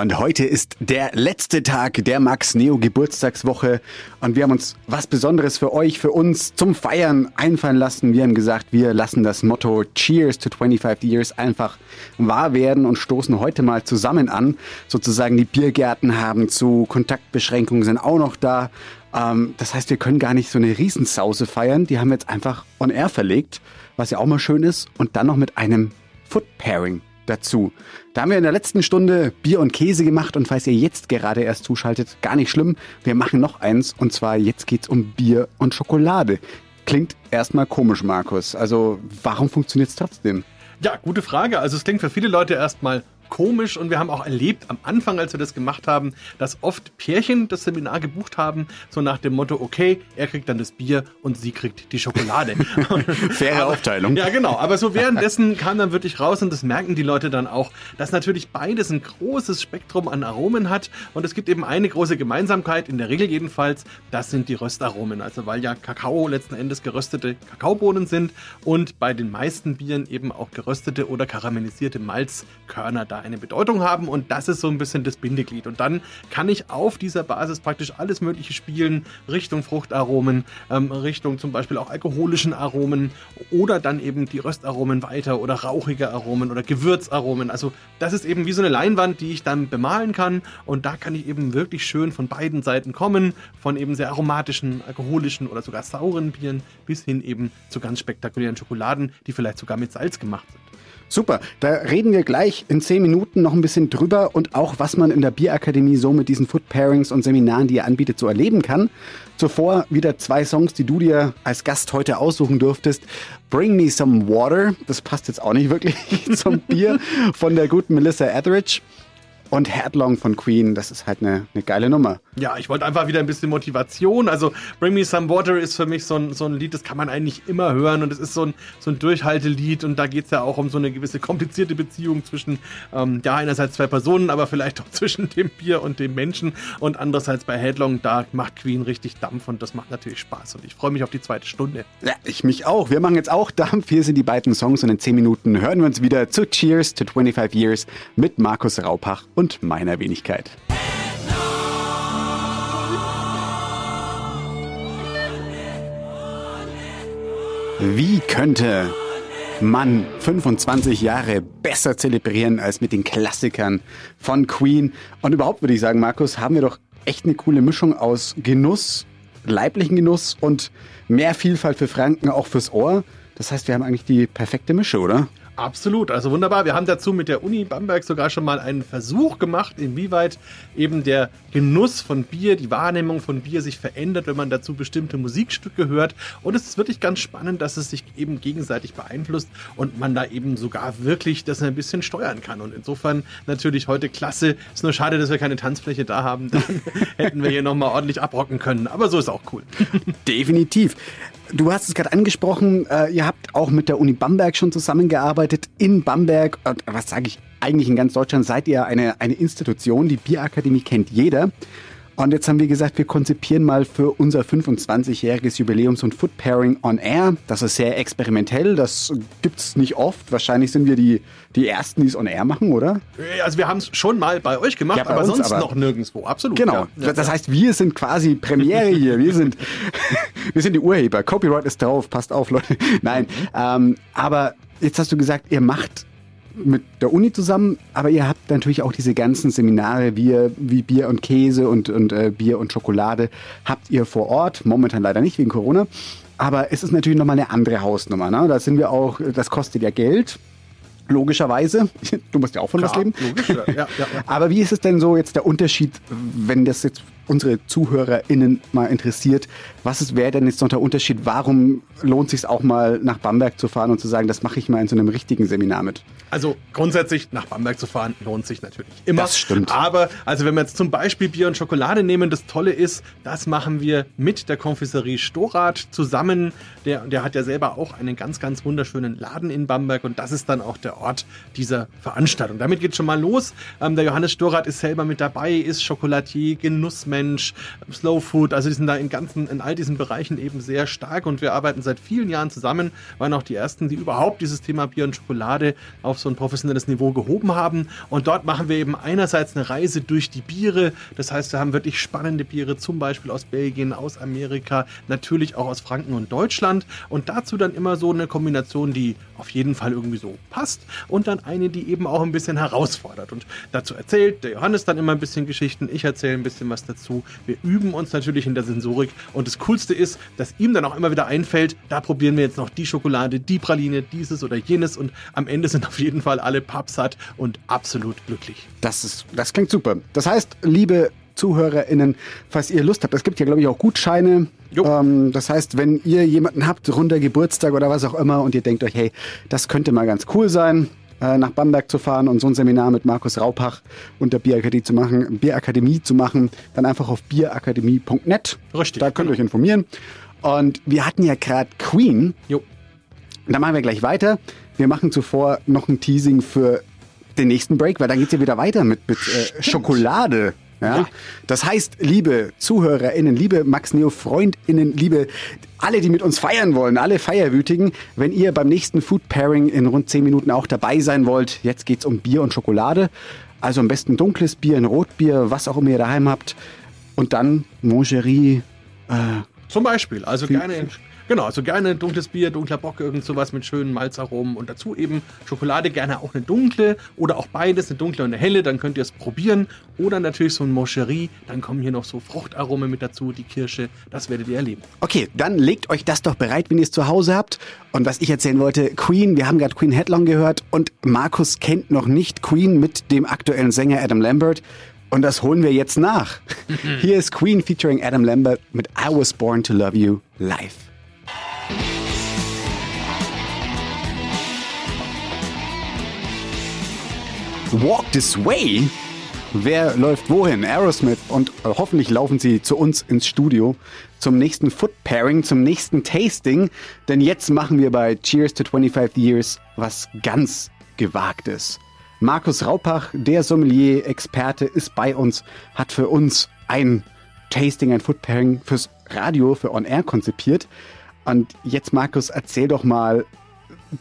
S3: Und heute ist der letzte Tag der Max Neo Geburtstagswoche und wir haben uns was Besonderes für euch, für uns zum Feiern einfallen lassen. Wir haben gesagt, wir lassen das Motto Cheers to 25 Years einfach wahr werden und stoßen heute mal zusammen an. Sozusagen die Biergärten haben zu, Kontaktbeschränkungen sind auch noch da. Ähm, das heißt, wir können gar nicht so eine Riesensause feiern. Die haben wir jetzt einfach on air verlegt, was ja auch mal schön ist. Und dann noch mit einem Foot Pairing dazu. Da haben wir in der letzten Stunde Bier und Käse gemacht und falls ihr jetzt gerade erst zuschaltet, gar nicht schlimm. Wir machen noch eins und zwar jetzt geht's um Bier und Schokolade. Klingt erstmal komisch, Markus. Also warum funktioniert es trotzdem?
S1: Ja, gute Frage. Also es klingt für viele Leute erstmal komisch und wir haben auch erlebt am Anfang, als wir das gemacht haben, dass oft Pärchen das Seminar gebucht haben, so nach dem Motto, okay, er kriegt dann das Bier und sie kriegt die Schokolade.
S3: Faire aber, Aufteilung.
S1: Ja, genau. Aber so währenddessen kam dann wirklich raus und das merken die Leute dann auch, dass natürlich beides ein großes Spektrum an Aromen hat und es gibt eben eine große Gemeinsamkeit, in der Regel jedenfalls, das sind die Röstaromen. Also weil ja Kakao letzten Endes geröstete Kakaobohnen sind und bei den meisten Bieren eben auch geröstete oder karamellisierte Malzkörner da eine Bedeutung haben und das ist so ein bisschen das Bindeglied. Und dann kann ich auf dieser Basis praktisch alles Mögliche spielen, Richtung Fruchtaromen, ähm, Richtung zum Beispiel auch alkoholischen Aromen oder dann eben die Röstaromen weiter oder rauchige Aromen oder Gewürzaromen. Also das ist eben wie so eine Leinwand, die ich dann bemalen kann und da kann ich eben wirklich schön von beiden Seiten kommen, von eben sehr aromatischen, alkoholischen oder sogar sauren Bieren bis hin eben zu ganz spektakulären Schokoladen, die vielleicht sogar mit Salz gemacht sind.
S3: Super, da reden wir gleich in zehn Minuten noch ein bisschen drüber und auch, was man in der Bierakademie so mit diesen Food Pairings und Seminaren, die ihr anbietet, so erleben kann. Zuvor wieder zwei Songs, die du dir als Gast heute aussuchen dürftest. Bring Me Some Water, das passt jetzt auch nicht wirklich zum Bier, von der guten Melissa Etheridge. Und Headlong von Queen, das ist halt eine, eine geile Nummer.
S1: Ja, ich wollte einfach wieder ein bisschen Motivation. Also Bring Me Some Water ist für mich so ein, so ein Lied, das kann man eigentlich immer hören und es ist so ein, so ein Durchhaltelied und da geht es ja auch um so eine gewisse komplizierte Beziehung zwischen, ähm, ja, einerseits zwei Personen, aber vielleicht auch zwischen dem Bier und dem Menschen und andererseits bei Headlong, da macht Queen richtig Dampf und das macht natürlich Spaß und ich freue mich auf die zweite Stunde.
S3: Ja, ich mich auch. Wir machen jetzt auch Dampf. Hier sind die beiden Songs und in 10 Minuten hören wir uns wieder zu Cheers to 25 Years mit Markus Raupach und meiner Wenigkeit. Wie könnte man 25 Jahre besser zelebrieren als mit den Klassikern von Queen? Und überhaupt würde ich sagen, Markus, haben wir doch echt eine coole Mischung aus Genuss, leiblichen Genuss und mehr Vielfalt für Franken auch fürs Ohr. Das heißt, wir haben eigentlich die perfekte Mische, oder?
S1: Absolut, also wunderbar. Wir haben dazu mit der Uni Bamberg sogar schon mal einen Versuch gemacht, inwieweit eben der Genuss von Bier, die Wahrnehmung von Bier sich verändert, wenn man dazu bestimmte Musikstücke hört. Und es ist wirklich ganz spannend, dass es sich eben gegenseitig beeinflusst und man da eben sogar wirklich das ein bisschen steuern kann. Und insofern natürlich heute klasse. Ist nur schade, dass wir keine Tanzfläche da haben. Dann hätten wir hier nochmal ordentlich abrocken können. Aber so ist auch cool.
S3: Definitiv. Du hast es gerade angesprochen, äh, ihr habt auch mit der Uni Bamberg schon zusammengearbeitet. In Bamberg, und was sage ich, eigentlich in ganz Deutschland seid ihr eine, eine Institution. Die Bierakademie kennt jeder. Und jetzt haben wir gesagt, wir konzipieren mal für unser 25-jähriges Jubiläum so ein Food Pairing on Air. Das ist sehr experimentell, das gibt's nicht oft. Wahrscheinlich sind wir die, die Ersten, die es on Air machen, oder?
S1: Also wir haben es schon mal bei euch gemacht,
S3: Ja, bei
S1: aber sonst
S3: aber.
S1: noch nirgendwo. Absolut.
S3: Genau.
S1: Ja.
S3: Das heißt, wir sind quasi Premiere hier. Wir sind, wir sind die Urheber. Copyright ist drauf. Passt auf, Leute. Nein. Ähm, aber jetzt hast du gesagt, ihr macht mit der Uni zusammen, aber ihr habt natürlich auch diese ganzen Seminare wie, wie Bier und Käse und, und äh, Bier und Schokolade habt ihr vor Ort. Momentan leider nicht wegen Corona. Aber es ist natürlich nochmal eine andere Hausnummer. Ne? Da sind wir auch, das kostet ja Geld. Logischerweise. Du musst ja auch von was
S1: Klar,
S3: leben.
S1: logisch, ja, ja, ja.
S3: Aber wie ist es denn so jetzt der Unterschied, wenn das jetzt unsere ZuhörerInnen mal interessiert? Was wäre denn jetzt noch der Unterschied? Warum lohnt sich auch mal nach Bamberg zu fahren und zu sagen, das mache ich mal in so einem richtigen Seminar mit?
S1: Also grundsätzlich nach Bamberg zu fahren lohnt sich natürlich immer.
S3: Das stimmt.
S1: Aber also wenn wir jetzt zum Beispiel Bier und Schokolade nehmen, das Tolle ist, das machen wir mit der Konfiserie Storath zusammen. Der, der hat ja selber auch einen ganz, ganz wunderschönen Laden in Bamberg und das ist dann auch der Ort dieser Veranstaltung. Damit geht schon mal los. Ähm, der Johannes Storath ist selber mit dabei, ist Schokolatier, Genussmensch, Slow Food. Also die sind da in ganzen, in all diesen Bereichen eben sehr stark und wir arbeiten seit vielen Jahren zusammen, waren auch die ersten, die überhaupt dieses Thema Bier und Schokolade auf so ein professionelles Niveau gehoben haben. Und dort machen wir eben einerseits eine Reise durch die Biere. Das heißt, wir haben wirklich spannende Biere, zum Beispiel aus Belgien, aus Amerika, natürlich auch aus Franken und Deutschland. Und dazu dann immer so eine Kombination, die auf jeden Fall irgendwie so passt. Und dann eine, die eben auch ein bisschen herausfordert. Und dazu erzählt der Johannes dann immer ein bisschen Geschichten. Ich erzähle ein bisschen was dazu. Wir üben uns natürlich in der Sensorik. Und das Coolste ist, dass ihm dann auch immer wieder einfällt, da probieren wir jetzt noch die Schokolade, die Praline, dieses oder jenes. Und am Ende sind auf jeden Fall alle pappsatt und absolut glücklich.
S3: Das, ist, das klingt super. Das heißt, liebe ZuhörerInnen, falls ihr Lust habt, es gibt ja, glaube ich, auch Gutscheine. Ähm, das heißt, wenn ihr jemanden habt, runder Geburtstag oder was auch immer, und ihr denkt euch, hey, das könnte mal ganz cool sein, äh, nach Bamberg zu fahren und so ein Seminar mit Markus Raupach und der Bierakademie zu machen, Bierakademie zu machen, dann einfach auf bierakademie.net.
S1: Richtig,
S3: Da könnt ihr
S1: genau.
S3: euch informieren. Und wir hatten ja gerade Queen.
S1: Jo.
S3: Da machen wir gleich weiter. Wir machen zuvor noch ein Teasing für den nächsten Break, weil dann geht's ja wieder weiter mit, mit äh, Schokolade. Ja?
S1: Ja.
S3: Das heißt, liebe ZuhörerInnen, liebe Max Neo FreundInnen, liebe alle, die mit uns feiern wollen, alle Feierwütigen, wenn ihr beim nächsten Food Pairing in rund 10 Minuten auch dabei sein wollt, jetzt geht's um Bier und Schokolade. Also am besten dunkles Bier, ein Rotbier, was auch immer ihr daheim habt. Und dann Mongerie, äh,
S1: Zum Beispiel. Also gerne, genau, also gerne dunkles Bier, dunkler Bock, irgend sowas mit schönen Malzaromen und dazu eben Schokolade, gerne auch eine dunkle oder auch beides, eine dunkle und eine helle, dann könnt ihr es probieren. Oder natürlich so ein Moncherie, dann kommen hier noch so Fruchtaromen mit dazu, die Kirsche, das werdet ihr erleben.
S3: Okay, dann legt euch das doch bereit, wenn ihr es zu Hause habt. Und was ich erzählen wollte, Queen, wir haben gerade Queen Headlong gehört und Markus kennt noch nicht Queen mit dem aktuellen Sänger Adam Lambert. Und das holen wir jetzt nach. Hier ist Queen featuring Adam Lambert mit I Was Born to Love You live. Walk This Way? Wer läuft wohin? Aerosmith. Und äh, hoffentlich laufen sie zu uns ins Studio zum nächsten Foot Pairing, zum nächsten Tasting. Denn jetzt machen wir bei Cheers to 25 Years was ganz Gewagtes. Markus Raupach, der Sommelier-Experte, ist bei uns, hat für uns ein Tasting, ein Food Pairing fürs Radio, für On Air konzipiert. Und jetzt, Markus, erzähl doch mal,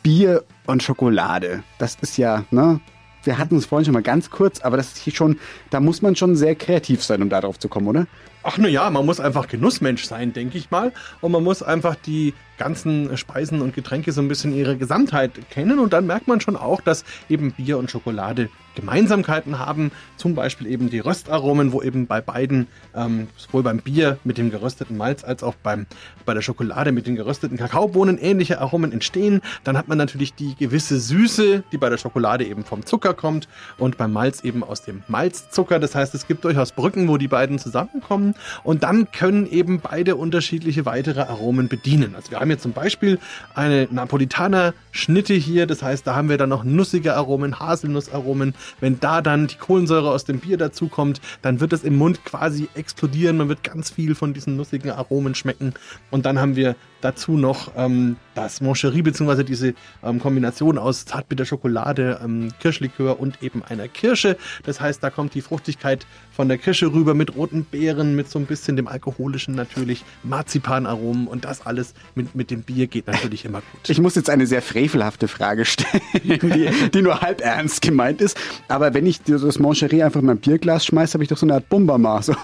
S3: Bier und Schokolade. Das ist ja, ne? Wir hatten es vorhin schon mal ganz kurz, aber das ist hier schon, da muss man schon sehr kreativ sein, um darauf zu kommen, oder?
S1: Ach na ja, man muss einfach Genussmensch sein, denke ich mal. Und man muss einfach die ganzen Speisen und Getränke so ein bisschen ihre Gesamtheit kennen. Und dann merkt man schon auch, dass eben Bier und Schokolade Gemeinsamkeiten haben. Zum Beispiel eben die Röstaromen, wo eben bei beiden, ähm, sowohl beim Bier mit dem gerösteten Malz als auch beim, bei der Schokolade mit den gerösteten Kakaobohnen ähnliche Aromen entstehen. Dann hat man natürlich die gewisse Süße, die bei der Schokolade eben vom Zucker kommt und beim Malz eben aus dem Malzzucker. Das heißt, es gibt durchaus Brücken, wo die beiden zusammenkommen. Und dann können eben beide unterschiedliche weitere Aromen bedienen. Also wir haben jetzt zum Beispiel eine Napolitaner-Schnitte hier. Das heißt, da haben wir dann noch nussige Aromen, Haselnussaromen. Wenn da dann die Kohlensäure aus dem Bier dazukommt, dann wird es im Mund quasi explodieren. Man wird ganz viel von diesen nussigen Aromen schmecken. Und dann haben wir dazu noch ähm, das Moncherie, beziehungsweise diese ähm, Kombination aus zartbitter Schokolade, ähm, Kirschlikör und eben einer Kirsche. Das heißt, da kommt die Fruchtigkeit von der Kirsche rüber mit roten Beeren, mit so ein bisschen dem alkoholischen natürlich, Marzipanaromen und das alles mit, mit dem Bier geht natürlich immer gut.
S3: Ich muss jetzt eine sehr frevelhafte Frage stellen, die, die nur halb ernst gemeint ist. Aber wenn ich das Moncherie einfach in mein Bierglas schmeiße, habe ich doch so eine Art Bumbama. So.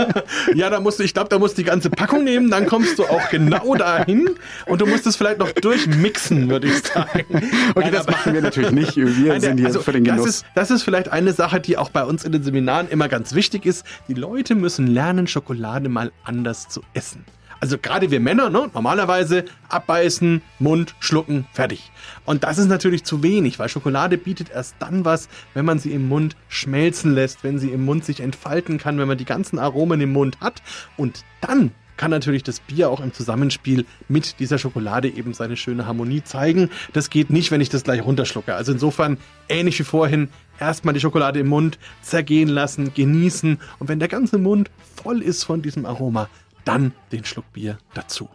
S1: ja, da musst du, ich glaube, da musst du die ganze Packung nehmen, dann kommst du auch genau dahin und du musst es vielleicht noch durchmixen, würde ich sagen.
S3: Okay, Nein, das machen wir natürlich nicht. Wir Nein, sind hier also, für den Genuss.
S1: Das ist, das ist vielleicht eine Sache, die auch bei uns in den Seminaren immer ganz wichtig ist. Die Leute müssen lernen, Schokolade mal anders zu essen. Also gerade wir Männer, ne, normalerweise abbeißen, Mund, schlucken, fertig. Und das ist natürlich zu wenig, weil Schokolade bietet erst dann was, wenn man sie im Mund schmelzen lässt, wenn sie im Mund sich entfalten kann, wenn man die ganzen Aromen im Mund hat. Und dann kann natürlich das Bier auch im Zusammenspiel mit dieser Schokolade eben seine schöne Harmonie zeigen. Das geht nicht, wenn ich das gleich runterschlucke. Also insofern ähnlich wie vorhin, erstmal die Schokolade im Mund zergehen lassen, genießen und wenn der ganze Mund voll ist von diesem Aroma, dann den Schluck Bier dazu.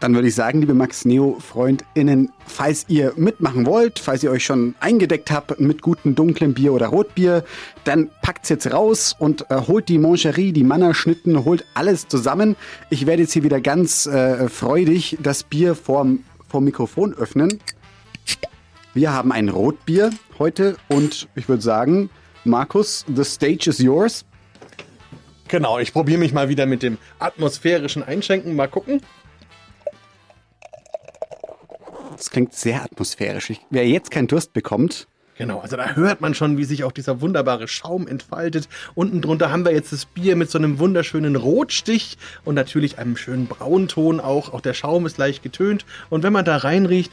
S3: Dann würde ich sagen, liebe Max Neo FreundInnen, falls ihr mitmachen wollt, falls ihr euch schon eingedeckt habt mit gutem dunklen Bier oder Rotbier, dann packt's jetzt raus und äh, holt die Moncherie, die Mannerschnitten, holt alles zusammen. Ich werde jetzt hier wieder ganz äh, freudig das Bier vorm, vorm Mikrofon öffnen. Wir haben ein Rotbier heute und ich würde sagen, Markus, the stage is yours.
S1: Genau, ich probiere mich mal wieder mit dem atmosphärischen Einschenken. Mal gucken.
S3: Das klingt sehr atmosphärisch. Ich, wer jetzt keinen Durst bekommt.
S1: Genau, also da hört man schon, wie sich auch dieser wunderbare Schaum entfaltet. Unten drunter haben wir jetzt das Bier mit so einem wunderschönen Rotstich und natürlich einem schönen Braunton auch. Auch der Schaum ist leicht getönt. Und wenn man da reinriecht,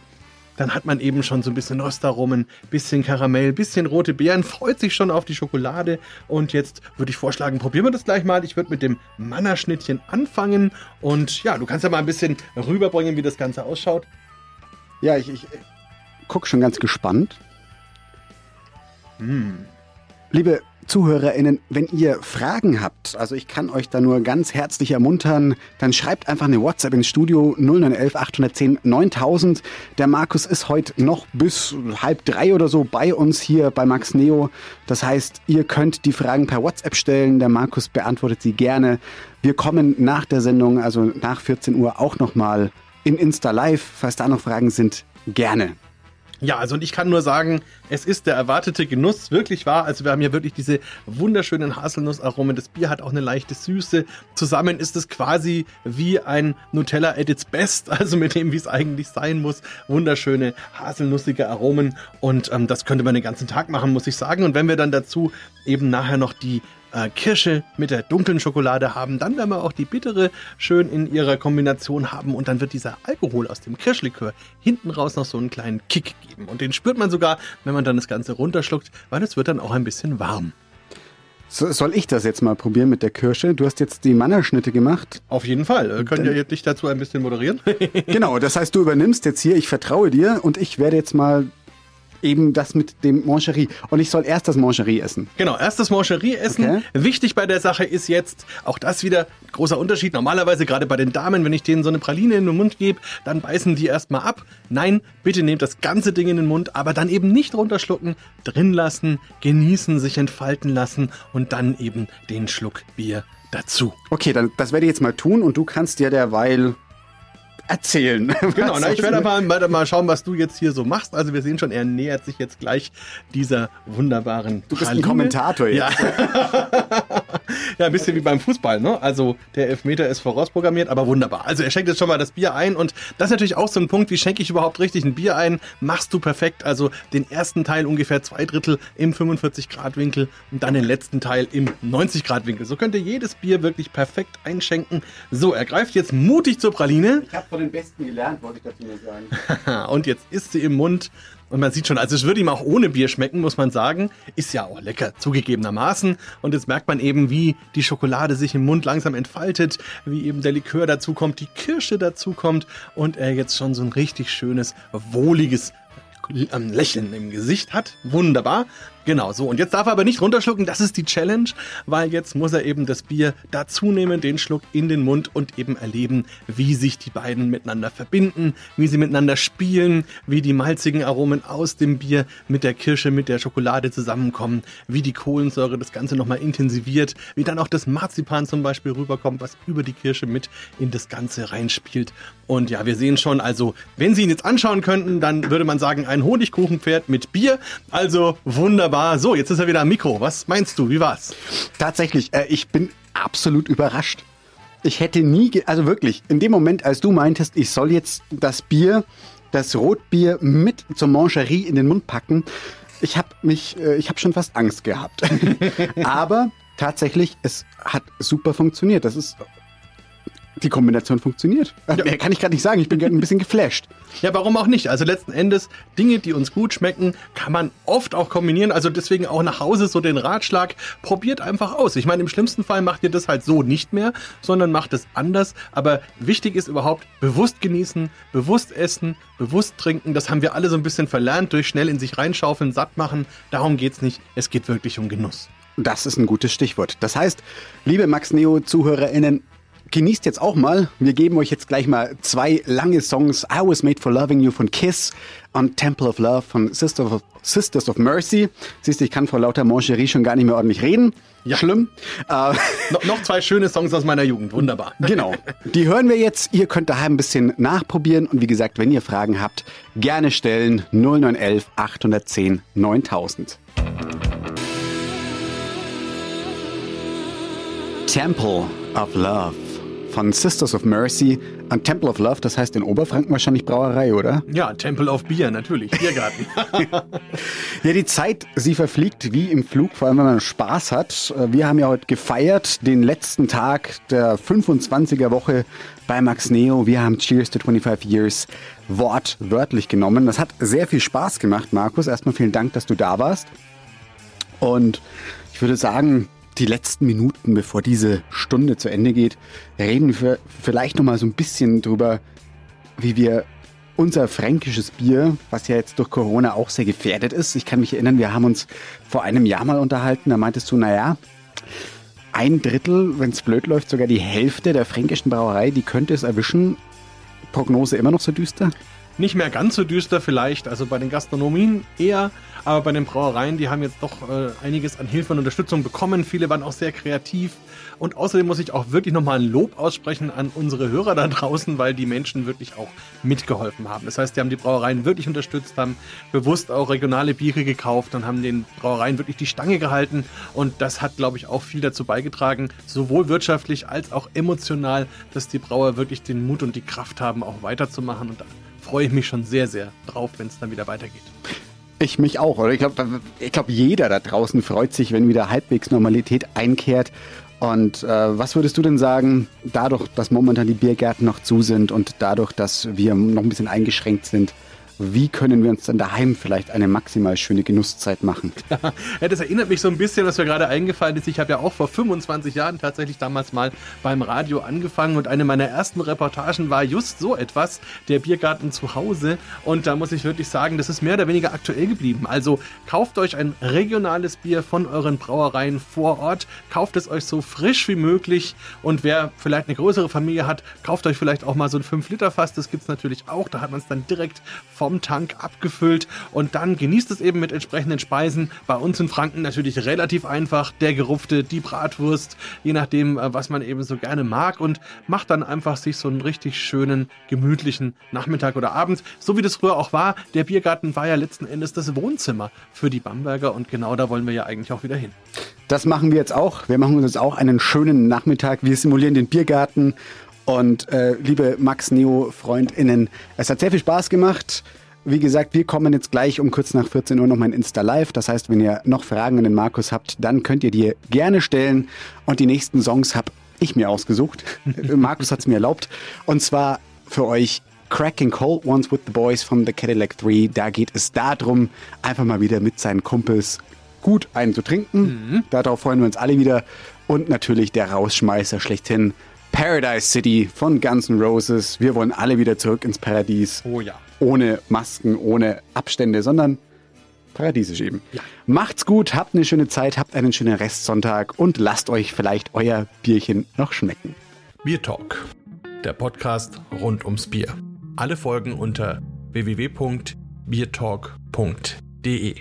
S1: dann hat man eben schon so ein bisschen Röstaromen, bisschen Karamell, bisschen rote Beeren, freut sich schon auf die Schokolade. Und jetzt würde ich vorschlagen, probieren wir das gleich mal. Ich würde mit dem Mannerschnittchen anfangen. Und ja, du kannst ja mal ein bisschen rüberbringen, wie das Ganze ausschaut.
S3: Ja, ich, ich gucke schon ganz gespannt.
S1: Mm.
S3: Liebe ZuhörerInnen, wenn ihr Fragen habt, also ich kann euch da nur ganz herzlich ermuntern, dann schreibt einfach eine WhatsApp ins Studio 0911 810 9000. Der Markus ist heute noch bis halb drei oder so bei uns hier bei Max Neo. Das heißt, ihr könnt die Fragen per WhatsApp stellen. Der Markus beantwortet sie gerne. Wir kommen nach der Sendung, also nach 14 Uhr, auch nochmal in Insta Live. Falls da noch Fragen sind, gerne.
S1: Ja, also und ich kann nur sagen, es ist der erwartete Genuss wirklich wahr. Also wir haben hier wirklich diese wunderschönen Haselnussaromen. Das Bier hat auch eine leichte Süße. Zusammen ist es quasi wie ein Nutella at its best, also mit dem, wie es eigentlich sein muss. Wunderschöne haselnussige Aromen und ähm, das könnte man den ganzen Tag machen, muss ich sagen. Und wenn wir dann dazu eben nachher noch die äh, Kirsche mit der dunklen Schokolade haben. Dann werden wir auch die bittere schön in ihrer Kombination haben und dann wird dieser Alkohol aus dem Kirschlikör hinten raus noch so einen kleinen Kick geben. Und den spürt man sogar, wenn man dann das Ganze runterschluckt, weil es wird dann auch ein bisschen warm.
S3: So, soll ich das jetzt mal probieren mit der Kirsche? Du hast jetzt die Mannerschnitte gemacht.
S1: Auf jeden Fall. Wir können ja dich dazu ein bisschen moderieren.
S3: genau, das heißt, du übernimmst jetzt hier, ich vertraue dir und ich werde jetzt mal eben das mit dem Mancherie. Und ich soll erst das Mancherie essen.
S1: Genau, erst das Mancherie essen. Okay. Wichtig bei der Sache ist jetzt, auch das wieder großer Unterschied. Normalerweise, gerade bei den Damen, wenn ich denen so eine Praline in den Mund gebe, dann beißen die erstmal ab. Nein, bitte nehmt das ganze Ding in den Mund, aber dann eben nicht runterschlucken, drin lassen, genießen, sich entfalten lassen und dann eben den Schluck Bier dazu.
S3: Okay, dann das werde ich jetzt mal tun und du kannst dir derweil erzählen.
S1: Genau, na, ich werde mal, mal schauen, was du jetzt hier so machst. Also wir sehen schon, er nähert sich jetzt gleich dieser wunderbaren
S3: Du bist Praline. ein Kommentator
S1: jetzt. Ja. Ja, ein bisschen wie beim Fußball, ne? Also der Elfmeter ist vorausprogrammiert, aber wunderbar. Also er schenkt jetzt schon mal das Bier ein und das ist natürlich auch so ein Punkt, wie schenke ich überhaupt richtig ein Bier ein? Machst du perfekt, also den ersten Teil ungefähr zwei Drittel im 45 Grad Winkel und dann den letzten Teil im 90 Grad Winkel. So könnt ihr jedes Bier wirklich perfekt einschenken. So, er greift jetzt mutig zur Praline.
S3: Ich habe von den Besten gelernt, wollte ich dazu nur sagen.
S1: und jetzt ist sie im Mund und man sieht schon, also es würde ihm auch ohne Bier schmecken, muss man sagen. Ist ja auch lecker, zugegebenermaßen. Und jetzt merkt man eben, wie die Schokolade sich im Mund langsam entfaltet, wie eben der Likör dazukommt, die Kirsche dazukommt und er jetzt schon so ein richtig schönes, wohliges Lächeln im Gesicht hat. Wunderbar. Genau, so. Und jetzt darf er aber nicht runterschlucken, das ist die Challenge, weil jetzt muss er eben das Bier dazu nehmen, den Schluck in den Mund und eben erleben, wie sich die beiden miteinander verbinden, wie sie miteinander spielen, wie die malzigen Aromen aus dem Bier mit der Kirsche, mit der Schokolade zusammenkommen, wie die Kohlensäure das Ganze nochmal intensiviert, wie dann auch das Marzipan zum Beispiel rüberkommt, was über die Kirsche mit in das Ganze reinspielt. Und ja, wir sehen schon, also, wenn Sie ihn jetzt anschauen könnten, dann würde man sagen, ein Honigkuchenpferd mit Bier. Also wunderbar wunderbar. So, jetzt ist er wieder am Mikro. Was meinst du? Wie war's?
S3: Tatsächlich, äh, ich bin absolut überrascht. Ich hätte nie, also wirklich, in dem Moment, als du meintest, ich soll jetzt das Bier, das Rotbier mit zur Mancherie in den Mund packen, ich habe mich, äh, ich habe schon fast Angst gehabt. Aber tatsächlich, es hat super funktioniert. Das ist die Kombination funktioniert. Ja. Mehr kann ich gerade nicht sagen. Ich bin gerade ein bisschen geflasht.
S1: Ja, warum auch nicht? Also letzten Endes, Dinge, die uns gut schmecken, kann man oft auch kombinieren. Also deswegen auch nach Hause so den Ratschlag, probiert einfach aus. Ich meine, im schlimmsten Fall macht ihr das halt so nicht mehr, sondern macht es anders. Aber wichtig ist überhaupt bewusst genießen, bewusst essen, bewusst trinken. Das haben wir alle so ein bisschen verlernt durch schnell in sich reinschaufeln, satt machen. Darum geht's nicht. Es geht wirklich um Genuss.
S3: Das ist ein gutes Stichwort. Das heißt, liebe Max Neo ZuhörerInnen, genießt jetzt auch mal. Wir geben euch jetzt gleich mal zwei lange Songs. I Was Made for Loving You von Kiss und Temple of Love von Sisters of, Sisters of Mercy. Siehst du, ich kann vor lauter Mancherie schon gar nicht mehr ordentlich reden. Ja. Schlimm.
S1: Äh, no, noch zwei schöne Songs aus meiner Jugend. Wunderbar.
S3: Genau. Die hören wir jetzt. Ihr könnt daheim ein bisschen nachprobieren. Und wie gesagt, wenn ihr Fragen habt, gerne stellen 0911 810 9000. Temple of Love von Sisters of Mercy an Temple of Love, das heißt in Oberfranken wahrscheinlich Brauerei, oder?
S1: Ja, Temple of Bier, natürlich, Biergarten.
S3: ja, die Zeit, sie verfliegt wie im Flug, vor allem wenn man Spaß hat. Wir haben ja heute gefeiert, den letzten Tag der 25er Woche bei Max Neo. Wir haben Cheers to 25 Years wortwörtlich genommen. Das hat sehr viel Spaß gemacht, Markus. Erstmal vielen Dank, dass du da warst. Und ich würde sagen, die letzten Minuten, bevor diese Stunde zu Ende geht, reden wir vielleicht noch mal so ein bisschen drüber, wie wir unser fränkisches Bier, was ja jetzt durch Corona auch sehr gefährdet ist. Ich kann mich erinnern, wir haben uns vor einem Jahr mal unterhalten, da meintest du, naja, ein Drittel, wenn es blöd läuft, sogar die Hälfte der fränkischen Brauerei, die könnte es erwischen. Prognose immer noch so düster?
S1: Nicht mehr ganz so düster vielleicht, also bei den Gastronomien eher, aber bei den Brauereien, die haben jetzt doch äh, einiges an Hilfe und Unterstützung bekommen. Viele waren auch sehr kreativ. Und außerdem muss ich auch wirklich nochmal ein Lob aussprechen an unsere Hörer da draußen, weil die Menschen wirklich auch mitgeholfen haben. Das heißt, die haben die Brauereien wirklich unterstützt, haben bewusst auch regionale Biere gekauft und haben den Brauereien wirklich die Stange gehalten. Und das hat, glaube ich, auch viel dazu beigetragen, sowohl wirtschaftlich als auch emotional, dass die Brauer wirklich den Mut und die Kraft haben, auch weiterzumachen. Und freue ich mich schon sehr, sehr drauf, wenn es dann wieder weitergeht.
S3: Ich mich auch, oder? Ich glaube, ich glaub, jeder da draußen freut sich, wenn wieder halbwegs Normalität einkehrt. Und äh, was würdest du denn sagen, dadurch, dass momentan die Biergärten noch zu sind und dadurch, dass wir noch ein bisschen eingeschränkt sind, wie können wir uns dann daheim vielleicht eine maximal schöne Genusszeit machen?
S1: ja, das erinnert mich so ein bisschen, was mir gerade eingefallen ist. Ich habe ja auch vor 25 Jahren tatsächlich damals mal beim Radio angefangen und eine meiner ersten Reportagen war just so etwas, der Biergarten zu Hause. Und da muss ich wirklich sagen, das ist mehr oder weniger aktuell geblieben. Also kauft euch ein regionales Bier von euren Brauereien vor Ort, kauft es euch so frisch wie möglich und wer vielleicht eine größere Familie hat, kauft euch vielleicht auch mal so ein 5-Liter-Fass, das gibt es natürlich auch. Da hat man es dann direkt vor vom Tank abgefüllt und dann genießt es eben mit entsprechenden Speisen. Bei uns in Franken natürlich relativ einfach. Der gerupfte, die Bratwurst, je nachdem, äh, was man eben so gerne mag und macht dann einfach sich so einen richtig schönen, gemütlichen Nachmittag oder Abend. So wie das früher auch war. Der Biergarten war ja letzten Endes das Wohnzimmer für die Bamberger und genau da wollen wir ja eigentlich auch wieder hin.
S3: Das machen wir jetzt auch. Wir machen uns jetzt auch einen schönen Nachmittag. Wir simulieren den Biergarten. Und äh, liebe Max Neo Freundinnen, es hat sehr viel Spaß gemacht. Wie gesagt, wir kommen jetzt gleich um kurz nach 14 Uhr noch mal in Insta Live. Das heißt, wenn ihr noch Fragen an den Markus habt, dann könnt ihr die gerne stellen. Und die nächsten Songs habe ich mir ausgesucht. Markus hat es mir erlaubt. Und zwar für euch Cracking Cold Ones with the Boys von The Cadillac 3. Da geht es darum, einfach mal wieder mit seinen Kumpels gut einen zu trinken. Mhm. Darauf freuen wir uns alle wieder. Und natürlich der Rausschmeißer schlechthin. Paradise City von Guns N' Roses. Wir wollen alle wieder zurück ins Paradies.
S1: Oh ja.
S3: Ohne Masken, ohne Abstände, sondern paradiesisch eben. Ja. Macht's gut, habt eine schöne Zeit, habt einen schönen Restsonntag und lasst euch vielleicht euer Bierchen noch schmecken.
S1: Bier Talk, der Podcast rund ums Bier. Alle Folgen unter www.biertalk.de.